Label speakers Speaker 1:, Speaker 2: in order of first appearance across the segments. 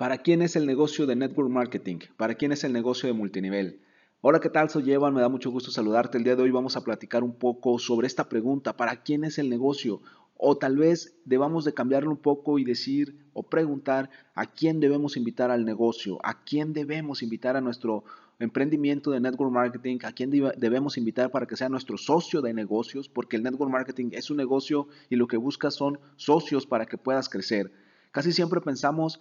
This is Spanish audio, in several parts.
Speaker 1: ¿Para quién es el negocio de network marketing? ¿Para quién es el negocio de multinivel? Hola, ¿qué tal? Soy Evan, me da mucho gusto saludarte. El día de hoy vamos a platicar un poco sobre esta pregunta, ¿para quién es el negocio? O tal vez debamos de cambiarlo un poco y decir o preguntar a quién debemos invitar al negocio, a quién debemos invitar a nuestro emprendimiento de network marketing, a quién debemos invitar para que sea nuestro socio de negocios, porque el network marketing es un negocio y lo que busca son socios para que puedas crecer. Casi siempre pensamos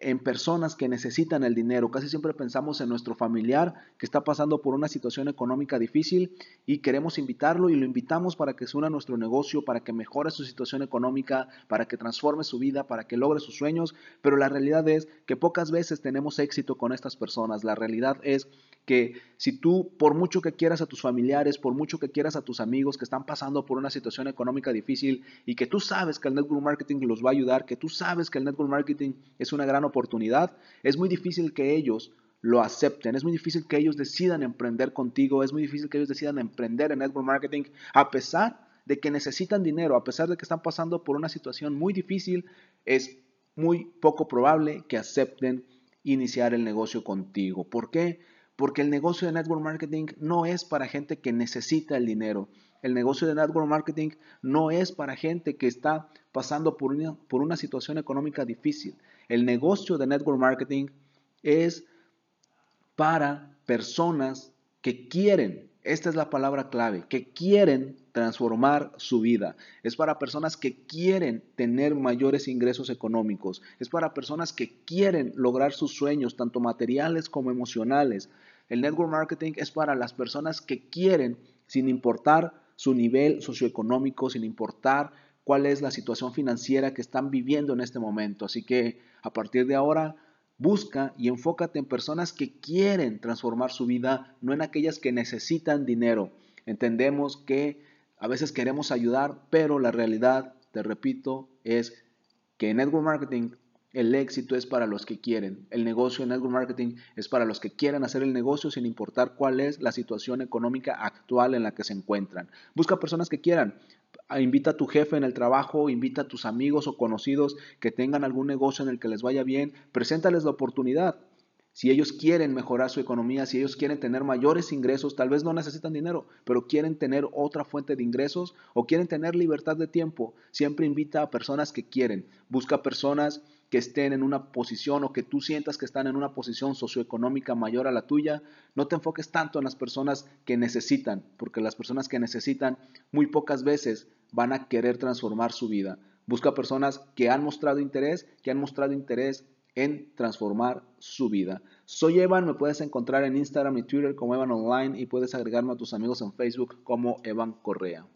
Speaker 1: en personas que necesitan el dinero. Casi siempre pensamos en nuestro familiar que está pasando por una situación económica difícil y queremos invitarlo y lo invitamos para que se una a nuestro negocio, para que mejore su situación económica, para que transforme su vida, para que logre sus sueños. Pero la realidad es que pocas veces tenemos éxito con estas personas. La realidad es que si tú, por mucho que quieras a tus familiares, por mucho que quieras a tus amigos que están pasando por una situación económica difícil y que tú sabes que el network marketing los va a ayudar, que tú sabes que el network marketing es una gran oportunidad, es muy difícil que ellos lo acepten, es muy difícil que ellos decidan emprender contigo, es muy difícil que ellos decidan emprender en network marketing a pesar de que necesitan dinero, a pesar de que están pasando por una situación muy difícil, es muy poco probable que acepten iniciar el negocio contigo. ¿Por qué? Porque el negocio de network marketing no es para gente que necesita el dinero. El negocio de network marketing no es para gente que está pasando por una, por una situación económica difícil. El negocio de network marketing es para personas que quieren, esta es la palabra clave, que quieren transformar su vida. Es para personas que quieren tener mayores ingresos económicos. Es para personas que quieren lograr sus sueños, tanto materiales como emocionales. El network marketing es para las personas que quieren, sin importar su nivel socioeconómico, sin importar cuál es la situación financiera que están viviendo en este momento. Así que a partir de ahora, busca y enfócate en personas que quieren transformar su vida, no en aquellas que necesitan dinero. Entendemos que a veces queremos ayudar, pero la realidad, te repito, es que en network marketing el éxito es para los que quieren. El negocio en network marketing es para los que quieren hacer el negocio sin importar cuál es la situación económica actual en la que se encuentran. Busca personas que quieran. Invita a tu jefe en el trabajo, invita a tus amigos o conocidos que tengan algún negocio en el que les vaya bien. Preséntales la oportunidad. Si ellos quieren mejorar su economía, si ellos quieren tener mayores ingresos, tal vez no necesitan dinero, pero quieren tener otra fuente de ingresos o quieren tener libertad de tiempo, siempre invita a personas que quieren. Busca personas que estén en una posición o que tú sientas que están en una posición socioeconómica mayor a la tuya. No te enfoques tanto en las personas que necesitan, porque las personas que necesitan muy pocas veces van a querer transformar su vida. Busca personas que han mostrado interés, que han mostrado interés en transformar su vida. Soy Evan, me puedes encontrar en Instagram y Twitter como Evan Online y puedes agregarme a tus amigos en Facebook como Evan Correa.